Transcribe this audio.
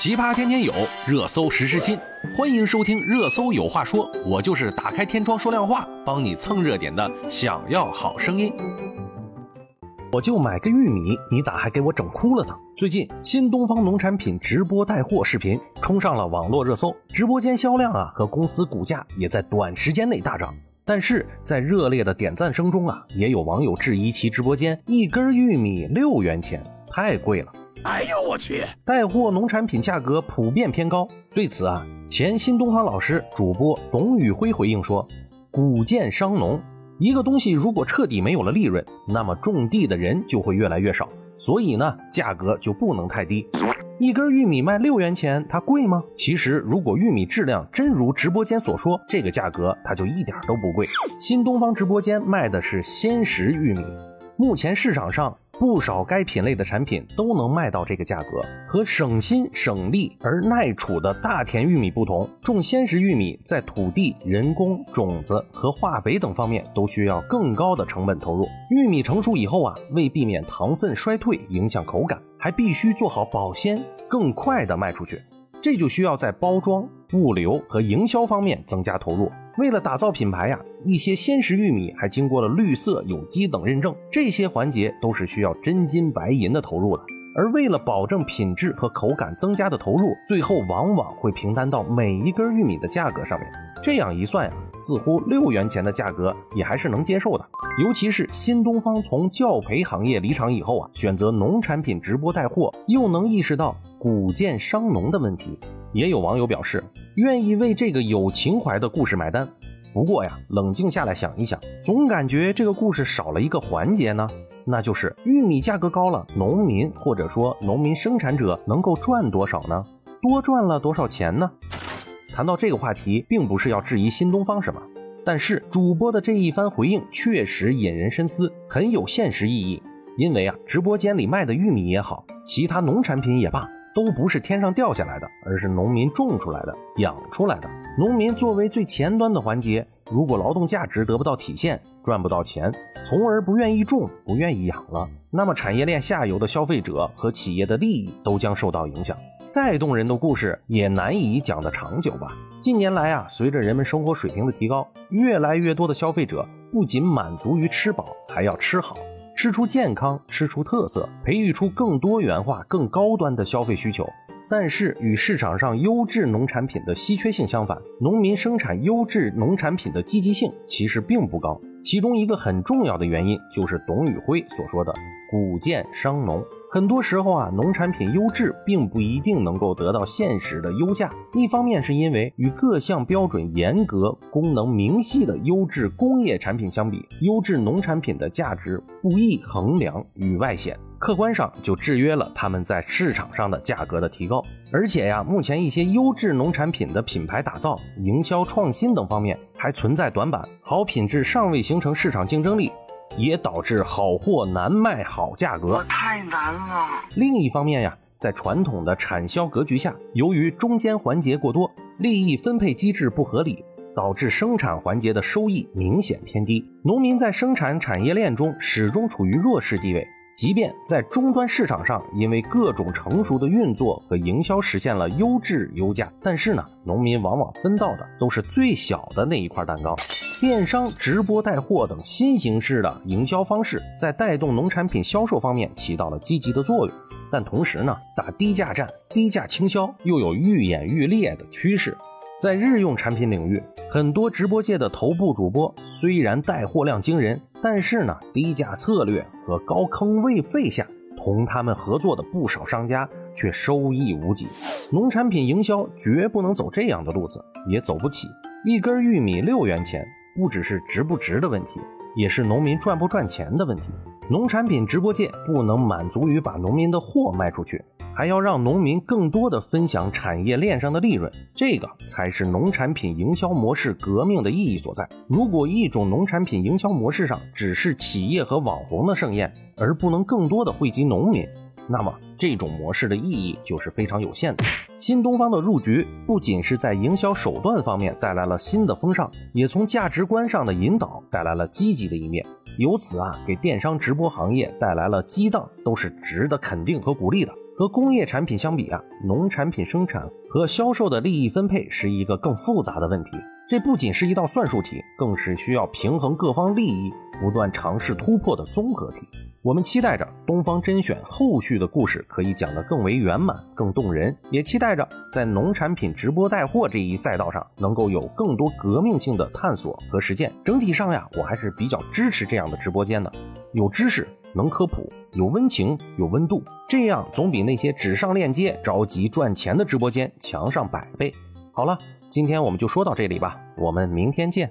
奇葩天天有，热搜时时新。欢迎收听《热搜有话说》，我就是打开天窗说亮话，帮你蹭热点的。想要好声音，我就买个玉米，你咋还给我整哭了呢？最近，新东方农产品直播带货视频冲上了网络热搜，直播间销量啊和公司股价也在短时间内大涨。但是在热烈的点赞声中啊，也有网友质疑其直播间一根玉米六元钱，太贵了。哎呦我去！带货农产品价格普遍偏高。对此啊，前新东方老师主播董宇辉回应说：“谷贱伤农，一个东西如果彻底没有了利润，那么种地的人就会越来越少，所以呢，价格就不能太低。一根玉米卖六元钱，它贵吗？其实，如果玉米质量真如直播间所说，这个价格它就一点都不贵。新东方直播间卖的是鲜食玉米。”目前市场上不少该品类的产品都能卖到这个价格。和省心省力而耐储的大田玉米不同，种鲜食玉米在土地、人工、种子和化肥等方面都需要更高的成本投入。玉米成熟以后啊，为避免糖分衰退影响口感，还必须做好保鲜，更快的卖出去。这就需要在包装、物流和营销方面增加投入。为了打造品牌呀，一些鲜食玉米还经过了绿色、有机等认证，这些环节都是需要真金白银的投入的。而为了保证品质和口感增加的投入，最后往往会平摊到每一根玉米的价格上面。这样一算呀，似乎六元钱的价格也还是能接受的。尤其是新东方从教培行业离场以后啊，选择农产品直播带货，又能意识到谷贱伤农的问题。也有网友表示，愿意为这个有情怀的故事买单。不过呀，冷静下来想一想，总感觉这个故事少了一个环节呢，那就是玉米价格高了，农民或者说农民生产者能够赚多少呢？多赚了多少钱呢？谈到这个话题，并不是要质疑新东方什么，但是主播的这一番回应确实引人深思，很有现实意义。因为啊，直播间里卖的玉米也好，其他农产品也罢。都不是天上掉下来的，而是农民种出来的、养出来的。农民作为最前端的环节，如果劳动价值得不到体现，赚不到钱，从而不愿意种、不愿意养了，那么产业链下游的消费者和企业的利益都将受到影响。再动人的故事也难以讲得长久吧。近年来啊，随着人们生活水平的提高，越来越多的消费者不仅满足于吃饱，还要吃好。吃出健康，吃出特色，培育出更多元化、更高端的消费需求。但是，与市场上优质农产品的稀缺性相反，农民生产优质农产品的积极性其实并不高。其中一个很重要的原因，就是董宇辉所说的“谷贱伤农”。很多时候啊，农产品优质并不一定能够得到现实的优价。一方面是因为与各项标准严格、功能明细的优质工业产品相比，优质农产品的价值不易衡量与外显，客观上就制约了他们在市场上的价格的提高。而且呀，目前一些优质农产品的品牌打造、营销创新等方面还存在短板，好品质尚未形成市场竞争力。也导致好货难卖好价格，太难了。另一方面呀，在传统的产销格局下，由于中间环节过多，利益分配机制不合理，导致生产环节的收益明显偏低，农民在生产产业链中始终处于弱势地位。即便在终端市场上，因为各种成熟的运作和营销实现了优质优价，但是呢，农民往往分到的都是最小的那一块蛋糕。电商、直播带货等新形式的营销方式，在带动农产品销售方面起到了积极的作用，但同时呢，打低价战、低价倾销又有愈演愈烈的趋势。在日用产品领域，很多直播界的头部主播虽然带货量惊人，但是呢，低价策略和高坑位费下，同他们合作的不少商家却收益无几。农产品营销绝不能走这样的路子，也走不起。一根玉米六元钱，不只是值不值的问题，也是农民赚不赚钱的问题。农产品直播界不能满足于把农民的货卖出去。还要让农民更多的分享产业链上的利润，这个才是农产品营销模式革命的意义所在。如果一种农产品营销模式上只是企业和网红的盛宴，而不能更多的惠及农民，那么这种模式的意义就是非常有限的。新东方的入局不仅是在营销手段方面带来了新的风尚，也从价值观上的引导带来了积极的一面，由此啊给电商直播行业带来了激荡，都是值得肯定和鼓励的。和工业产品相比啊，农产品生产和销售的利益分配是一个更复杂的问题。这不仅是一道算术题，更是需要平衡各方利益、不断尝试突破的综合体。我们期待着东方甄选后续的故事可以讲得更为圆满、更动人，也期待着在农产品直播带货这一赛道上能够有更多革命性的探索和实践。整体上呀，我还是比较支持这样的直播间的，有知识、能科普、有温情、有温度，这样总比那些只上链接、着急赚钱的直播间强上百倍。好了。今天我们就说到这里吧，我们明天见。